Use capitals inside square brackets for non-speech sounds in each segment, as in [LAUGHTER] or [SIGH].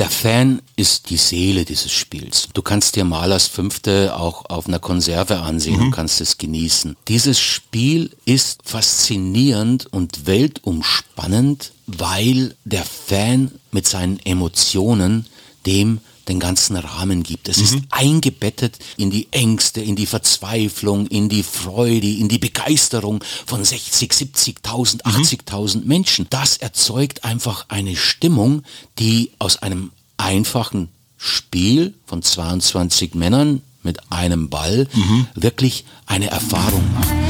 Der Fan ist die Seele dieses Spiels. Du kannst dir Malers Fünfte auch auf einer Konserve ansehen mhm. und kannst es genießen. Dieses Spiel ist faszinierend und weltumspannend, weil der Fan mit seinen Emotionen dem den ganzen Rahmen gibt. Es mhm. ist eingebettet in die Ängste, in die Verzweiflung, in die Freude, in die Begeisterung von 60, 70.000, 80.000 Menschen. Das erzeugt einfach eine Stimmung, die aus einem einfachen Spiel von 22 Männern mit einem Ball mhm. wirklich eine Erfahrung macht.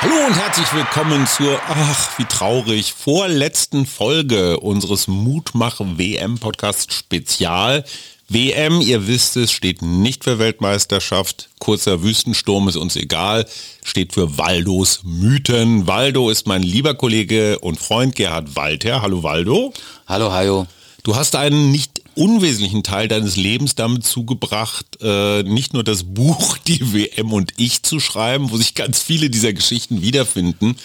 Hallo und herzlich willkommen zur, ach, wie traurig, vorletzten Folge unseres Mutmach WM Podcast Spezial. WM, ihr wisst es, steht nicht für Weltmeisterschaft. Kurzer Wüstensturm ist uns egal, steht für Waldos Mythen. Waldo ist mein lieber Kollege und Freund Gerhard Walter. Hallo Waldo. Hallo Hajo. Du hast einen nicht unwesentlichen Teil deines Lebens damit zugebracht, äh, nicht nur das Buch [LAUGHS] Die WM und ich zu schreiben, wo sich ganz viele dieser Geschichten wiederfinden.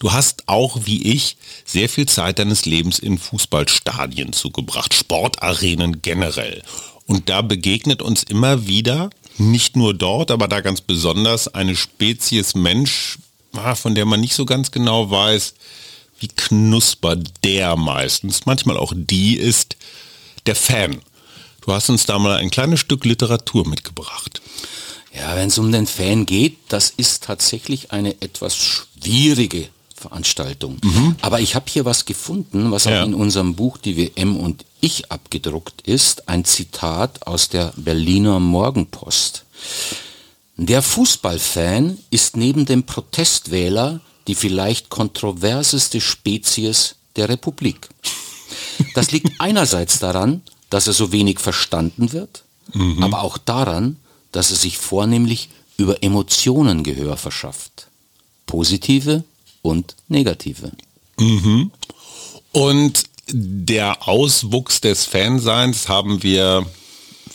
Du hast auch, wie ich, sehr viel Zeit deines Lebens in Fußballstadien zugebracht, Sportarenen generell. Und da begegnet uns immer wieder, nicht nur dort, aber da ganz besonders, eine Spezies Mensch, ah, von der man nicht so ganz genau weiß, wie knusper der meistens, manchmal auch die ist, der Fan. Du hast uns da mal ein kleines Stück Literatur mitgebracht. Ja, wenn es um den Fan geht, das ist tatsächlich eine etwas schwierige Veranstaltung. Mhm. Aber ich habe hier was gefunden, was ja. auch in unserem Buch Die WM und ich abgedruckt ist. Ein Zitat aus der Berliner Morgenpost. Der Fußballfan ist neben dem Protestwähler die vielleicht kontroverseste Spezies der Republik. Das liegt einerseits daran, dass er so wenig verstanden wird, mhm. aber auch daran, dass er sich vornehmlich über Emotionen Gehör verschafft. Positive und negative. Mhm. Und der Auswuchs des Fanseins haben wir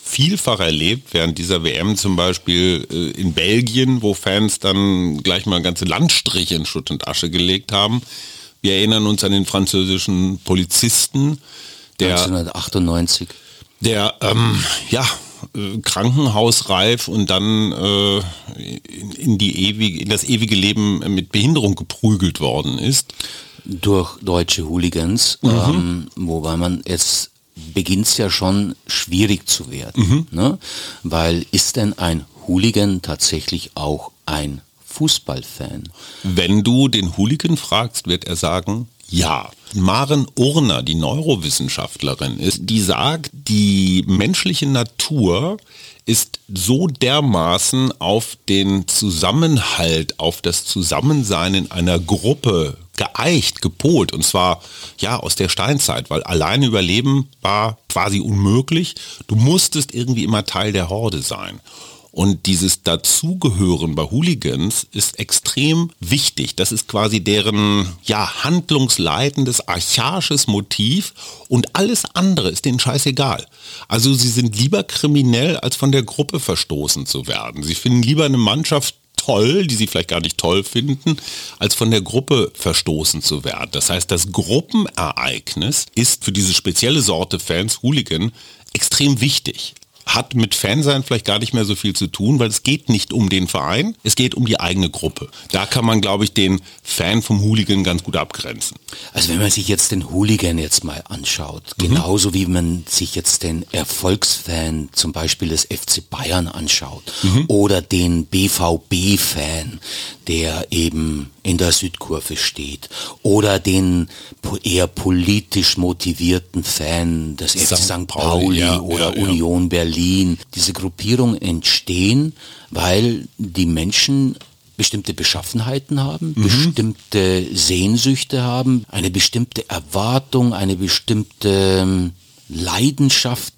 vielfach erlebt, während dieser WM zum Beispiel äh, in Belgien, wo Fans dann gleich mal ganze Landstriche in Schutt und Asche gelegt haben. Wir erinnern uns an den französischen Polizisten, der 1998, der ähm, ja äh, krankenhausreif und dann äh, in, in, die ewige, in das ewige Leben mit Behinderung geprügelt worden ist. Durch deutsche Hooligans, mhm. ähm, wobei man jetzt beginnt es ja schon schwierig zu werden. Mhm. Ne? Weil ist denn ein Hooligan tatsächlich auch ein Fußballfan? Wenn du den Hooligan fragst, wird er sagen, ja. Maren Urner, die Neurowissenschaftlerin ist, die sagt, die menschliche Natur ist so dermaßen auf den Zusammenhalt, auf das Zusammensein in einer Gruppe geeicht, gepolt und zwar ja aus der Steinzeit, weil alleine überleben war quasi unmöglich. Du musstest irgendwie immer Teil der Horde sein. Und dieses Dazugehören bei Hooligans ist extrem wichtig. Das ist quasi deren ja, handlungsleitendes, archaisches Motiv und alles andere ist denen scheißegal. Also sie sind lieber kriminell, als von der Gruppe verstoßen zu werden. Sie finden lieber eine Mannschaft toll, die sie vielleicht gar nicht toll finden, als von der Gruppe verstoßen zu werden. Das heißt, das Gruppenereignis ist für diese spezielle Sorte Fans, Hooligan, extrem wichtig hat mit Fansein vielleicht gar nicht mehr so viel zu tun, weil es geht nicht um den Verein, es geht um die eigene Gruppe. Da kann man, glaube ich, den Fan vom Hooligan ganz gut abgrenzen. Also wenn man sich jetzt den Hooligan jetzt mal anschaut, mhm. genauso wie man sich jetzt den Erfolgsfan zum Beispiel des FC Bayern anschaut mhm. oder den BVB-Fan, der eben in der Südkurve steht oder den eher politisch motivierten Fan des FC St. Pauli ja, oder ja, Union ja. Berlin. Diese Gruppierungen entstehen, weil die Menschen bestimmte Beschaffenheiten haben, mhm. bestimmte Sehnsüchte haben, eine bestimmte Erwartung, eine bestimmte ähm, Leidenschaft,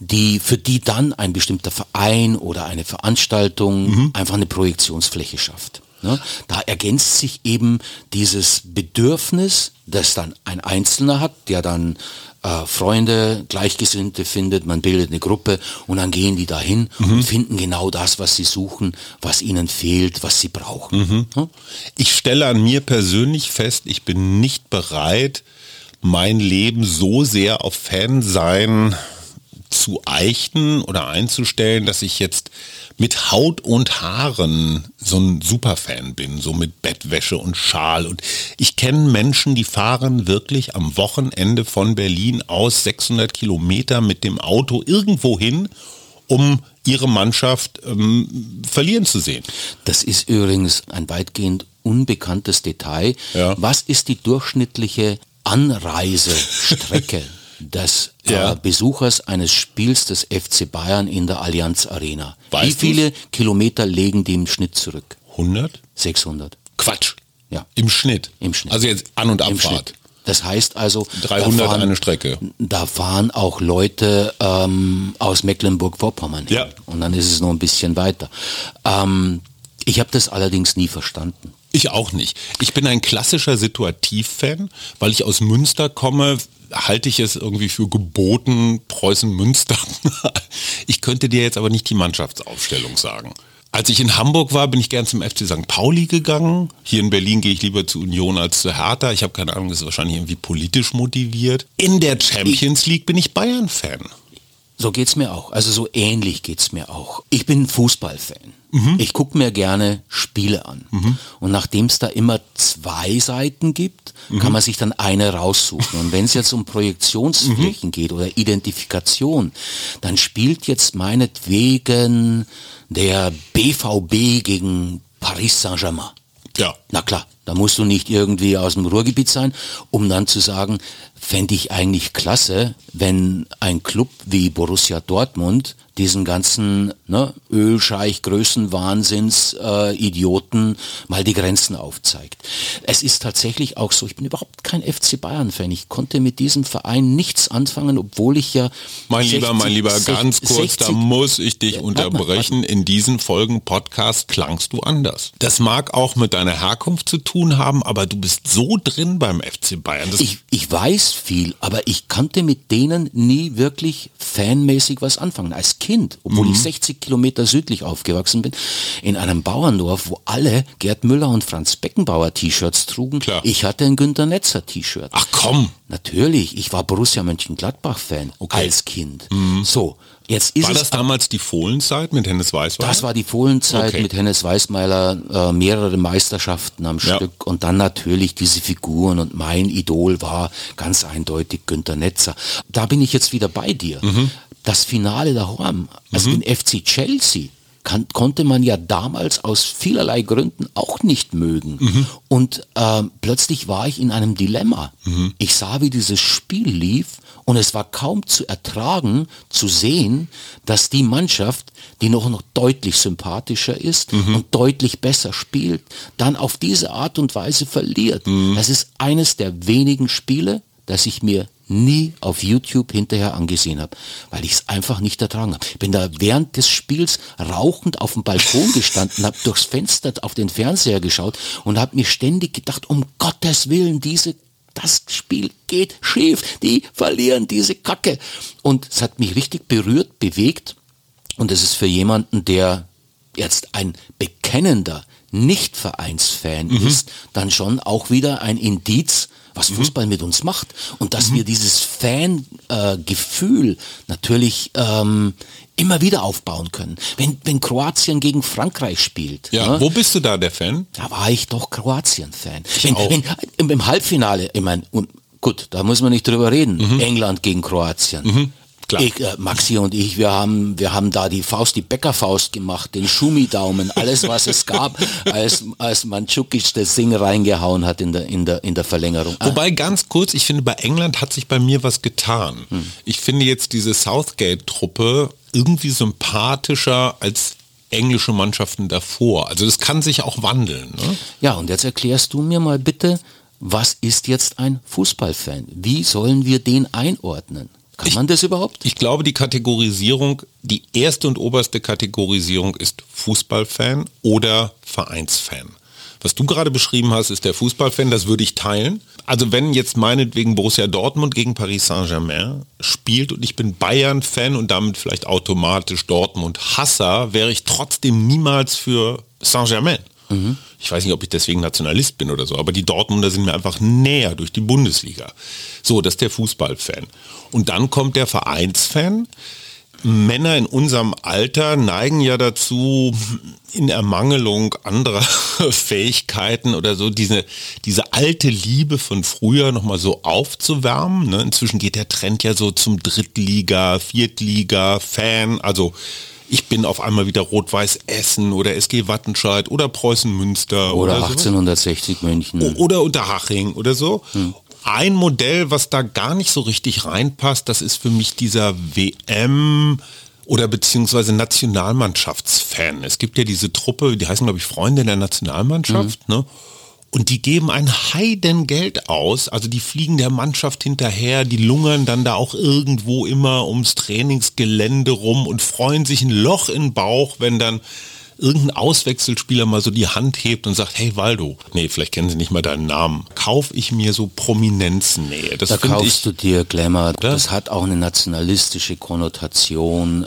die für die dann ein bestimmter Verein oder eine Veranstaltung mhm. einfach eine Projektionsfläche schafft. Ne? Da ergänzt sich eben dieses Bedürfnis, das dann ein Einzelner hat, der dann äh, Freunde, Gleichgesinnte findet, man bildet eine Gruppe und dann gehen die dahin mhm. und finden genau das, was sie suchen, was ihnen fehlt, was sie brauchen. Mhm. Ja? Ich stelle an mir persönlich fest, ich bin nicht bereit, mein Leben so sehr auf Fansein zu eichten oder einzustellen, dass ich jetzt mit Haut und Haaren so ein Superfan bin, so mit Bettwäsche und Schal. Und ich kenne Menschen, die fahren wirklich am Wochenende von Berlin aus 600 Kilometer mit dem Auto irgendwo hin, um ihre Mannschaft ähm, verlieren zu sehen. Das ist übrigens ein weitgehend unbekanntes Detail. Ja. Was ist die durchschnittliche Anreisestrecke [LAUGHS] des äh, ja. äh, Besuchers eines Spiels des FC Bayern in der Allianz Arena. Weißt Wie viele du's? Kilometer legen die im Schnitt zurück? 100? 600. Quatsch. Ja. Im Schnitt. Im Schnitt. Also jetzt An- und Abfahrt. Das heißt also 300 fahren, eine Strecke. Da fahren auch Leute ähm, aus Mecklenburg-Vorpommern ja. Und dann ist es noch ein bisschen weiter. Ähm, ich habe das allerdings nie verstanden. Ich auch nicht. Ich bin ein klassischer Situativ-Fan, weil ich aus Münster komme, halte ich es irgendwie für geboten, Preußen-Münster. [LAUGHS] ich könnte dir jetzt aber nicht die Mannschaftsaufstellung sagen. Als ich in Hamburg war, bin ich gern zum FC St. Pauli gegangen. Hier in Berlin gehe ich lieber zu Union als zu Hertha. Ich habe keine Ahnung, das ist wahrscheinlich irgendwie politisch motiviert. In der Champions League bin ich Bayern-Fan. So geht's mir auch. Also so ähnlich geht's mir auch. Ich bin Fußballfan. Mhm. Ich gucke mir gerne Spiele an. Mhm. Und nachdem es da immer zwei Seiten gibt, mhm. kann man sich dann eine raussuchen. Und wenn es jetzt um Projektionsflächen mhm. geht oder Identifikation, dann spielt jetzt meinetwegen der BVB gegen Paris Saint-Germain. Ja. Na klar, da musst du nicht irgendwie aus dem Ruhrgebiet sein, um dann zu sagen, fände ich eigentlich klasse, wenn ein Club wie Borussia Dortmund diesen ganzen ne, Ölscheich, Größenwahnsinns, äh, Idioten mal die Grenzen aufzeigt. Es ist tatsächlich auch so, ich bin überhaupt kein FC Bayern-Fan. Ich konnte mit diesem Verein nichts anfangen, obwohl ich ja... Mein 60, lieber, mein lieber, ganz kurz, 60, da muss ich dich ja, unterbrechen. Warte, warte. In diesen Folgen Podcast klangst du anders. Das mag auch mit deiner Herkunft zu tun haben, aber du bist so drin beim FC Bayern. ich, ich weiß viel, aber ich konnte mit denen nie wirklich fanmäßig was anfangen. Als Kind, obwohl mhm. ich 60 Kilometer südlich aufgewachsen bin, in einem Bauerndorf, wo alle Gerd Müller und Franz Beckenbauer T-Shirts trugen. Klar. Ich hatte ein Günter Netzer T-Shirt. Ach komm. Natürlich, ich war Borussia Mönchengladbach-Fan okay. als Kind. Mhm. So, Jetzt ist war das damals die Fohlenzeit mit Hennes Weißweiler? Das war die Fohlenzeit okay. mit Hennes Weißmeiler, äh, mehrere Meisterschaften am ja. Stück und dann natürlich diese Figuren und mein Idol war ganz eindeutig Günter Netzer. Da bin ich jetzt wieder bei dir. Mhm das Finale daheim, also mhm. den FC Chelsea, kann, konnte man ja damals aus vielerlei Gründen auch nicht mögen. Mhm. Und äh, plötzlich war ich in einem Dilemma. Mhm. Ich sah, wie dieses Spiel lief und es war kaum zu ertragen, zu sehen, dass die Mannschaft, die noch, noch deutlich sympathischer ist mhm. und deutlich besser spielt, dann auf diese Art und Weise verliert. Mhm. Das ist eines der wenigen Spiele, das ich mir nie auf YouTube hinterher angesehen habe, weil ich es einfach nicht ertragen habe. Bin da während des Spiels rauchend auf dem Balkon [LAUGHS] gestanden, habe durchs Fenster auf den Fernseher geschaut und habe mir ständig gedacht, um Gottes Willen, diese das Spiel geht schief, die verlieren diese Kacke. Und es hat mich richtig berührt, bewegt. Und es ist für jemanden, der jetzt ein bekennender Nicht-Vereinsfan mhm. ist, dann schon auch wieder ein Indiz, was mhm. Fußball mit uns macht und dass mhm. wir dieses Fan-Gefühl äh, natürlich ähm, immer wieder aufbauen können. Wenn, wenn Kroatien gegen Frankreich spielt. Ja, ne? wo bist du da der Fan? Da war ich doch Kroatien-Fan. Wenn, wenn, im, Im Halbfinale, ich meine, gut, da muss man nicht drüber reden. Mhm. England gegen Kroatien. Klar. Ich, äh, Maxi und ich, wir haben, wir haben da die Faust, die Bäckerfaust gemacht, den Schumi-Daumen, alles was es gab, [LAUGHS] als, als Mandzukic das Ding reingehauen hat in der, in der, in der Verlängerung. Wobei ganz kurz, ich finde, bei England hat sich bei mir was getan. Hm. Ich finde jetzt diese Southgate-Truppe irgendwie sympathischer als englische Mannschaften davor. Also das kann sich auch wandeln. Ne? Ja, und jetzt erklärst du mir mal bitte, was ist jetzt ein Fußballfan? Wie sollen wir den einordnen? Kann ich, man das überhaupt? Ich glaube, die Kategorisierung, die erste und oberste Kategorisierung ist Fußballfan oder Vereinsfan. Was du gerade beschrieben hast, ist der Fußballfan, das würde ich teilen. Also wenn jetzt meinetwegen Borussia Dortmund gegen Paris Saint-Germain spielt und ich bin Bayern-Fan und damit vielleicht automatisch Dortmund-Hasser, wäre ich trotzdem niemals für Saint-Germain. Mhm. Ich weiß nicht, ob ich deswegen Nationalist bin oder so, aber die Dortmunder sind mir einfach näher durch die Bundesliga. So, das ist der Fußballfan. Und dann kommt der Vereinsfan. Männer in unserem Alter neigen ja dazu, in Ermangelung anderer [LAUGHS] Fähigkeiten oder so, diese, diese alte Liebe von früher nochmal so aufzuwärmen. Ne? Inzwischen geht der Trend ja so zum Drittliga, Viertliga, Fan, also ich bin auf einmal wieder Rot-Weiß Essen oder SG Wattenscheid oder Preußen Münster oder, oder 1860 München oder Unterhaching oder so. Hm. Ein Modell, was da gar nicht so richtig reinpasst, das ist für mich dieser WM oder beziehungsweise Nationalmannschaftsfan. Es gibt ja diese Truppe, die heißen glaube ich Freunde der Nationalmannschaft, mhm. ne? Und die geben ein Heidengeld aus, also die fliegen der Mannschaft hinterher, die lungern dann da auch irgendwo immer ums Trainingsgelände rum und freuen sich ein Loch in Bauch, wenn dann irgendein Auswechselspieler mal so die Hand hebt und sagt, hey Waldo, nee, vielleicht kennen sie nicht mal deinen Namen, kauf ich mir so Prominenzen. Nee, das da kaufst ich, du dir Glamour. Das? das hat auch eine nationalistische Konnotation.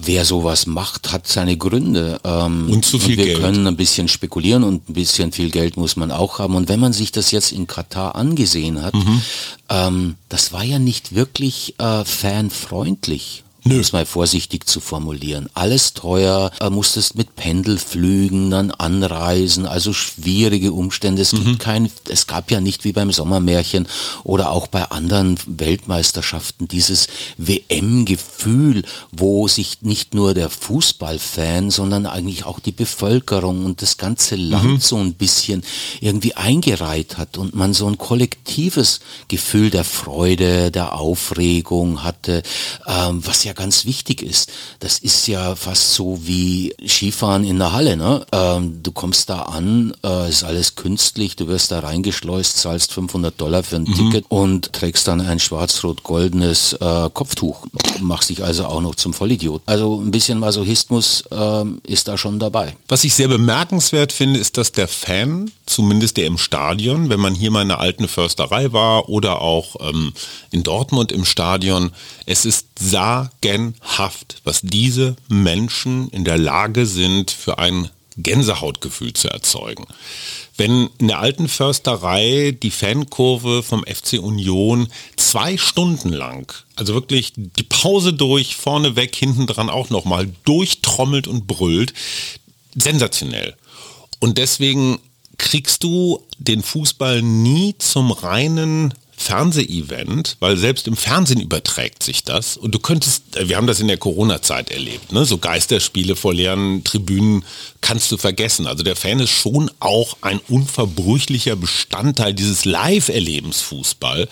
Wer sowas macht, hat seine Gründe. Ähm, und zu viel und wir Geld. können ein bisschen spekulieren und ein bisschen viel Geld muss man auch haben. Und wenn man sich das jetzt in Katar angesehen hat, mhm. ähm, das war ja nicht wirklich äh, fanfreundlich. Nö. Um es mal vorsichtig zu formulieren. Alles teuer, äh, musstest mit Pendelflügen dann anreisen, also schwierige Umstände. Es mhm. gibt kein, es gab ja nicht wie beim Sommermärchen oder auch bei anderen Weltmeisterschaften dieses WM-Gefühl, wo sich nicht nur der Fußballfan, sondern eigentlich auch die Bevölkerung und das ganze Land mhm. so ein bisschen irgendwie eingereiht hat und man so ein kollektives Gefühl der Freude, der Aufregung hatte, ähm, was ja ganz wichtig ist. Das ist ja fast so wie Skifahren in der Halle. Ne? Ähm, du kommst da an, äh, ist alles künstlich, du wirst da reingeschleust, zahlst 500 Dollar für ein mhm. Ticket und trägst dann ein schwarz-rot-goldenes äh, Kopftuch. Machst dich also auch noch zum Vollidiot. Also ein bisschen Masochismus äh, ist da schon dabei. Was ich sehr bemerkenswert finde, ist, dass der Fan, zumindest der im Stadion, wenn man hier mal in einer alten Försterei war oder auch ähm, in Dortmund im Stadion, es ist sagenhaft, was diese Menschen in der Lage sind, für ein Gänsehautgefühl zu erzeugen. Wenn in der alten Försterei die Fankurve vom FC Union zwei Stunden lang, also wirklich die Pause durch, vorne weg, hinten dran auch nochmal, durchtrommelt und brüllt, sensationell. Und deswegen kriegst du den Fußball nie zum reinen Fernsehevent, weil selbst im Fernsehen überträgt sich das. Und du könntest, äh, wir haben das in der Corona-Zeit erlebt, ne? so Geisterspiele vor leeren Tribünen kannst du vergessen. Also der Fan ist schon auch ein unverbrüchlicher Bestandteil dieses Live-Erlebens Fußball.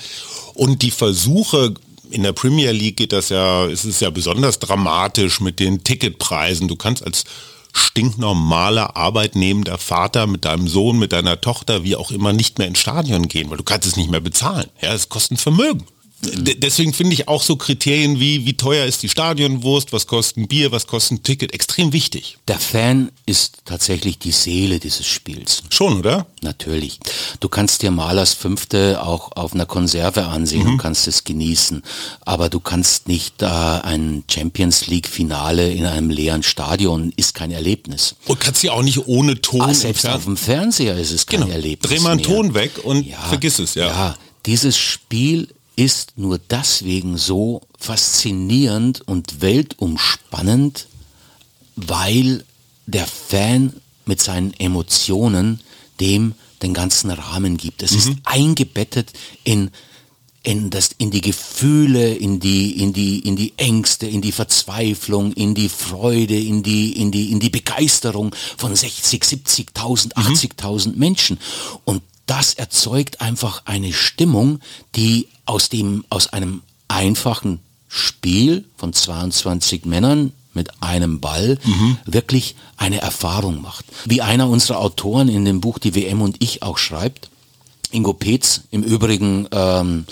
Und die Versuche, in der Premier League geht das ja, ist es ja besonders dramatisch mit den Ticketpreisen. Du kannst als stinknormaler, arbeitnehmender Vater mit deinem Sohn, mit deiner Tochter, wie auch immer, nicht mehr ins Stadion gehen, weil du kannst es nicht mehr bezahlen. Ja, es kostet ein Vermögen deswegen finde ich auch so Kriterien wie, wie teuer ist die Stadionwurst, was kostet ein Bier, was kostet ein Ticket, extrem wichtig. Der Fan ist tatsächlich die Seele dieses Spiels. Schon, oder? Natürlich. Du kannst dir Malers Fünfte auch auf einer Konserve ansehen mhm. und kannst es genießen. Aber du kannst nicht äh, ein Champions League Finale in einem leeren Stadion, ist kein Erlebnis. Und kannst du auch nicht ohne Ton. Ah, selbst auf dem Fernseher ist es kein genau. Erlebnis. Dreh mal einen Ton weg und ja, vergiss es, ja. Ja, dieses Spiel ist nur deswegen so faszinierend und weltumspannend, weil der Fan mit seinen Emotionen dem den ganzen Rahmen gibt. Es mhm. ist eingebettet in in, das, in die Gefühle, in die, in die, in die Ängste, in die Verzweiflung, in die Freude, in die, in die, in die Begeisterung von 60, 70.000, 80.000 mhm. Menschen. Und das erzeugt einfach eine Stimmung, die aus dem, aus einem einfachen Spiel von 22 Männern, mit einem Ball mhm. wirklich eine Erfahrung macht. Wie einer unserer Autoren in dem Buch Die WM und ich auch schreibt, Ingo Petz, im Übrigen ähm,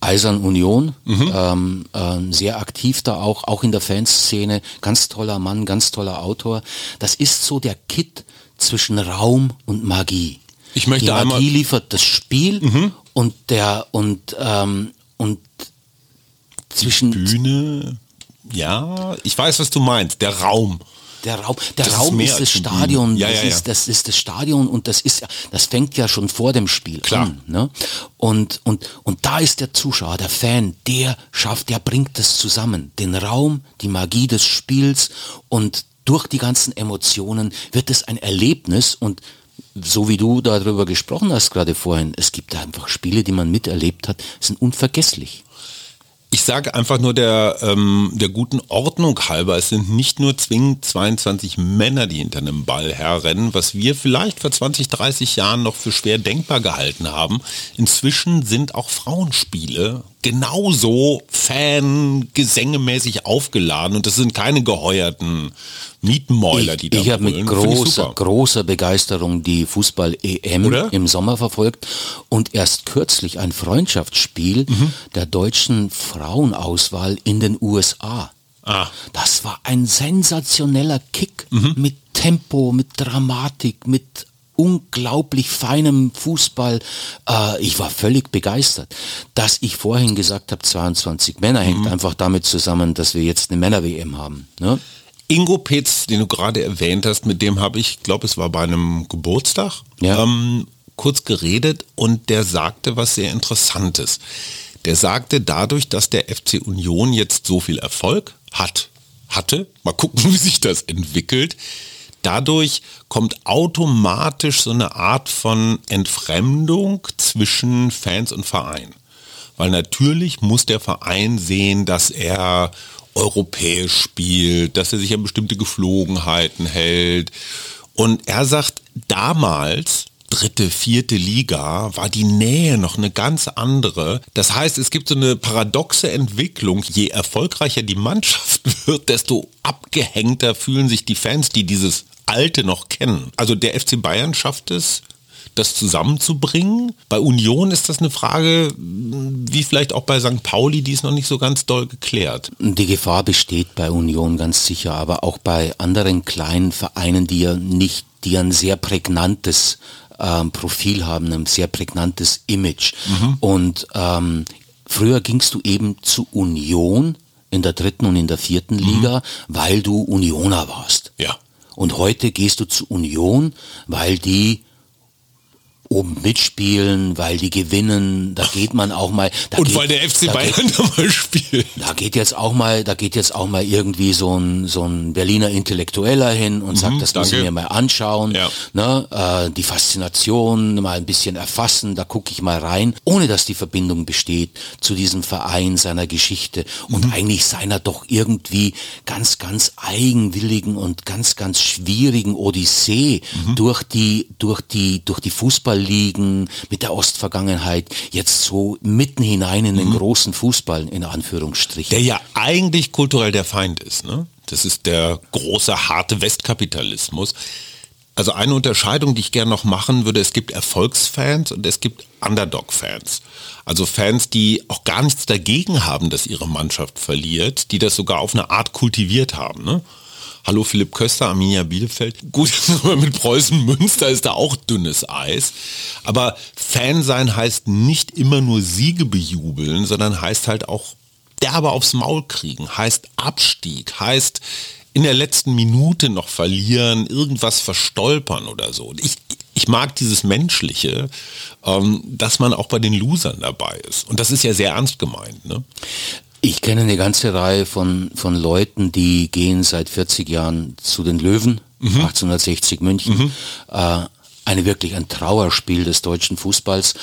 Eisern Union, mhm. ähm, ähm, sehr aktiv da auch, auch in der Fanszene, ganz toller Mann, ganz toller Autor. Das ist so der Kit zwischen Raum und Magie. Ich möchte Die Magie einmal liefert das Spiel mhm. und der und ähm, und zwischen Bühne. Ja, ich weiß, was du meinst. Der Raum. Der Raum, der das Raum ist, ist das Stadion, ja, das, ja, Ist, das ist das Stadion und das ist, das fängt ja schon vor dem Spiel Klar. an. Ne? Und, und, und da ist der Zuschauer, der Fan, der schafft, der bringt das zusammen. Den Raum, die Magie des Spiels und durch die ganzen Emotionen wird es ein Erlebnis und so wie du darüber gesprochen hast gerade vorhin, es gibt einfach Spiele, die man miterlebt hat, sind unvergesslich. Ich sage einfach nur der, ähm, der guten Ordnung halber, es sind nicht nur zwingend 22 Männer, die hinter einem Ball herrennen, was wir vielleicht vor 20, 30 Jahren noch für schwer denkbar gehalten haben. Inzwischen sind auch Frauenspiele genauso Fan-gesängemäßig aufgeladen und das sind keine geheuerten Mietenmäuler, die da Ich habe mit großer, großer Begeisterung die Fußball-EM im Sommer verfolgt und erst kürzlich ein Freundschaftsspiel mhm. der deutschen Frauenauswahl in den USA. Ah. Das war ein sensationeller Kick mhm. mit Tempo, mit Dramatik, mit unglaublich feinem Fußball. Äh, ich war völlig begeistert. Dass ich vorhin gesagt habe, 22 Männer, hängt mhm. einfach damit zusammen, dass wir jetzt eine Männer-WM haben. Ne? Ingo Petz, den du gerade erwähnt hast, mit dem habe ich, glaube es war bei einem Geburtstag, ja. ähm, kurz geredet und der sagte was sehr Interessantes. Der sagte, dadurch, dass der FC Union jetzt so viel Erfolg hat, hatte, mal gucken, [LAUGHS] wie sich das entwickelt, dadurch kommt automatisch so eine Art von Entfremdung zwischen Fans und Verein. Weil natürlich muss der Verein sehen, dass er europäisch spielt, dass er sich an bestimmte Geflogenheiten hält. Und er sagt, damals dritte, vierte Liga war die Nähe noch eine ganz andere. Das heißt, es gibt so eine paradoxe Entwicklung. Je erfolgreicher die Mannschaft [LAUGHS] wird, desto abgehängter fühlen sich die Fans, die dieses Alte noch kennen. Also der FC Bayern schafft es, das zusammenzubringen. Bei Union ist das eine Frage, wie vielleicht auch bei St. Pauli, die ist noch nicht so ganz doll geklärt. Die Gefahr besteht bei Union ganz sicher, aber auch bei anderen kleinen Vereinen, die ja nicht, die ein sehr prägnantes ähm, Profil haben, ein sehr prägnantes Image. Mhm. Und ähm, früher gingst du eben zu Union in der dritten und in der vierten mhm. Liga, weil du Unioner warst. Ja. Und heute gehst du zu Union, weil die oben mitspielen, weil die gewinnen, da geht man auch mal. und geht, weil der FC Bayern geht, [LAUGHS] da mal spielt. Da geht jetzt auch mal, da geht jetzt auch mal irgendwie so ein, so ein Berliner Intellektueller hin und mhm, sagt, das danke. muss ich mir mal anschauen. Ja. Ne, äh, die Faszination mal ein bisschen erfassen, da gucke ich mal rein, ohne dass die Verbindung besteht zu diesem Verein, seiner Geschichte und mhm. eigentlich seiner doch irgendwie ganz, ganz eigenwilligen und ganz, ganz schwierigen Odyssee mhm. durch die, durch die, durch die Fußball liegen mit der Ostvergangenheit, jetzt so mitten hinein in den mhm. großen Fußball, in Anführungsstrichen. Der ja eigentlich kulturell der Feind ist, ne? Das ist der große, harte Westkapitalismus. Also eine Unterscheidung, die ich gerne noch machen würde, es gibt Erfolgsfans und es gibt Underdog-Fans. Also Fans, die auch gar nichts dagegen haben, dass ihre Mannschaft verliert, die das sogar auf eine Art kultiviert haben. Ne? Hallo Philipp Köster, Arminia Bielefeld. Gut, [LAUGHS] mit Preußen Münster ist da auch dünnes Eis. Aber Fan sein heißt nicht immer nur Siege bejubeln, sondern heißt halt auch derbe aufs Maul kriegen, heißt Abstieg, heißt in der letzten Minute noch verlieren, irgendwas verstolpern oder so. Ich, ich mag dieses Menschliche, ähm, dass man auch bei den Losern dabei ist. Und das ist ja sehr ernst gemeint. Ne? Ich kenne eine ganze Reihe von, von Leuten, die gehen seit 40 Jahren zu den Löwen, mhm. 1860 München. Mhm. Äh, eine wirklich ein Trauerspiel des deutschen Fußballs.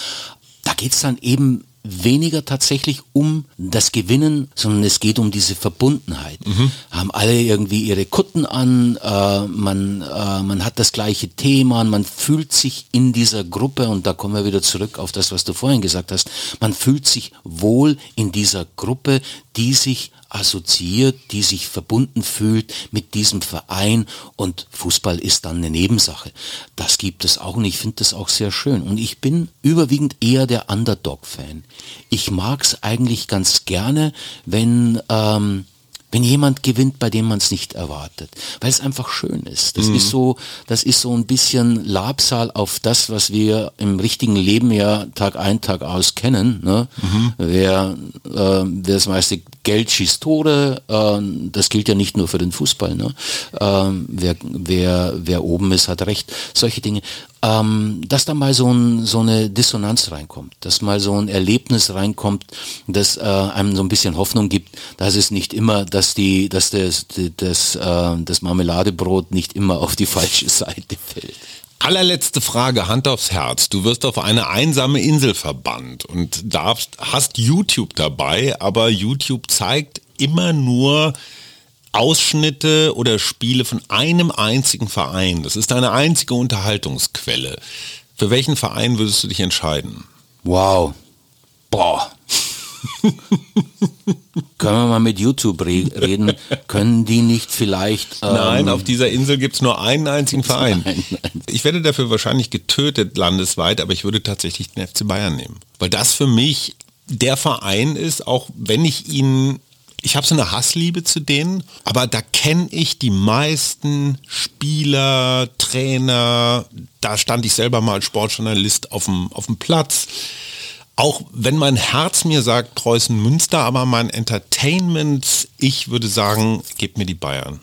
Da geht's dann eben weniger tatsächlich um das Gewinnen, sondern es geht um diese Verbundenheit. Mhm. Haben alle irgendwie ihre Kutten an, äh, man, äh, man hat das gleiche Thema, man fühlt sich in dieser Gruppe, und da kommen wir wieder zurück auf das, was du vorhin gesagt hast, man fühlt sich wohl in dieser Gruppe, die sich assoziiert, die sich verbunden fühlt mit diesem Verein und Fußball ist dann eine Nebensache. Das gibt es auch und ich finde das auch sehr schön. Und ich bin überwiegend eher der Underdog-Fan. Ich mag es eigentlich ganz gerne, wenn... Ähm, wenn jemand gewinnt, bei dem man es nicht erwartet, weil es einfach schön ist. Das mhm. ist so, das ist so ein bisschen Labsal auf das, was wir im richtigen Leben ja Tag ein, Tag aus kennen. Ne? Mhm. Wer, äh, wer das meiste Geld schießt Tore, äh, das gilt ja nicht nur für den Fußball. Ne? Äh, wer, wer, wer oben ist, hat recht. Solche Dinge ähm, dass da mal so, ein, so eine Dissonanz reinkommt, dass mal so ein Erlebnis reinkommt, das äh, einem so ein bisschen Hoffnung gibt, dass es nicht immer, dass die, dass das, das, äh, das Marmeladebrot nicht immer auf die falsche Seite fällt. Allerletzte Frage, Hand aufs Herz. Du wirst auf eine einsame Insel verbannt und darfst, hast YouTube dabei, aber YouTube zeigt immer nur Ausschnitte oder Spiele von einem einzigen Verein. Das ist deine einzige Unterhaltungsquelle. Für welchen Verein würdest du dich entscheiden? Wow. Boah. [LAUGHS] Können wir mal mit YouTube re reden? Können die nicht vielleicht... Ähm Nein, auf dieser Insel gibt es nur einen einzigen Verein. Nein, nein. Ich werde dafür wahrscheinlich getötet landesweit, aber ich würde tatsächlich den FC Bayern nehmen. Weil das für mich der Verein ist, auch wenn ich ihn ich habe so eine Hassliebe zu denen, aber da kenne ich die meisten Spieler, Trainer, da stand ich selber mal als Sportjournalist auf dem, auf dem Platz. Auch wenn mein Herz mir sagt Preußen Münster, aber mein Entertainment, ich würde sagen, gebt mir die Bayern.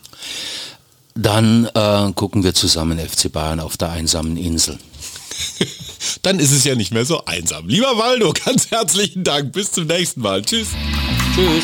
Dann äh, gucken wir zusammen FC Bayern auf der einsamen Insel. [LAUGHS] Dann ist es ja nicht mehr so einsam. Lieber Waldo, ganz herzlichen Dank. Bis zum nächsten Mal. Tschüss. Tschüss.